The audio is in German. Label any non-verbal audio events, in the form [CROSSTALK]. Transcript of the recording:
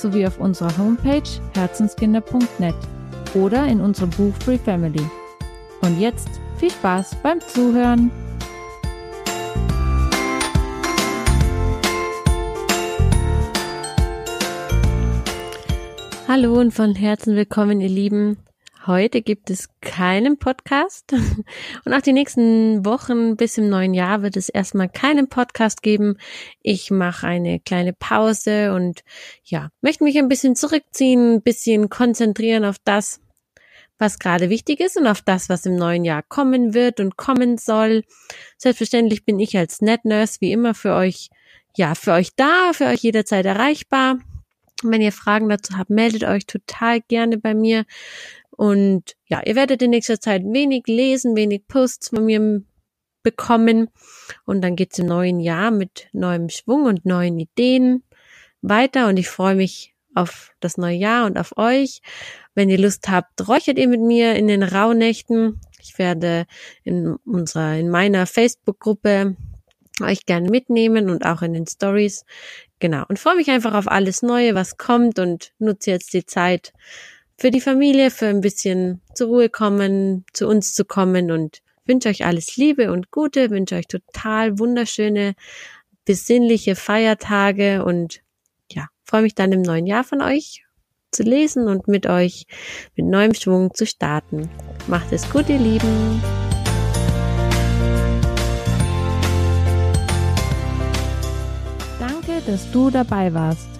sowie auf unserer Homepage herzenskinder.net oder in unserem Buch Free Family. Und jetzt viel Spaß beim Zuhören! Hallo und von Herzen willkommen, ihr Lieben. Heute gibt es keinen Podcast [LAUGHS] und auch die nächsten Wochen bis im neuen Jahr wird es erstmal keinen Podcast geben. Ich mache eine kleine Pause und ja, möchte mich ein bisschen zurückziehen, ein bisschen konzentrieren auf das, was gerade wichtig ist und auf das, was im neuen Jahr kommen wird und kommen soll. Selbstverständlich bin ich als NetNurse wie immer für euch, ja, für euch da, für euch jederzeit erreichbar. Wenn ihr Fragen dazu habt, meldet euch total gerne bei mir. Und ja, ihr werdet in nächster Zeit wenig lesen, wenig Posts von mir bekommen. Und dann geht's im neuen Jahr mit neuem Schwung und neuen Ideen weiter. Und ich freue mich auf das neue Jahr und auf euch. Wenn ihr Lust habt, räuchert ihr mit mir in den Rauhnächten. Ich werde in unserer, in meiner Facebook-Gruppe euch gerne mitnehmen und auch in den Stories. Genau. Und freue mich einfach auf alles Neue, was kommt und nutze jetzt die Zeit, für die Familie, für ein bisschen zur Ruhe kommen, zu uns zu kommen und wünsche euch alles Liebe und Gute, wünsche euch total wunderschöne, besinnliche Feiertage und ja, freue mich dann im neuen Jahr von euch zu lesen und mit euch mit neuem Schwung zu starten. Macht es gut, ihr Lieben. Danke, dass du dabei warst.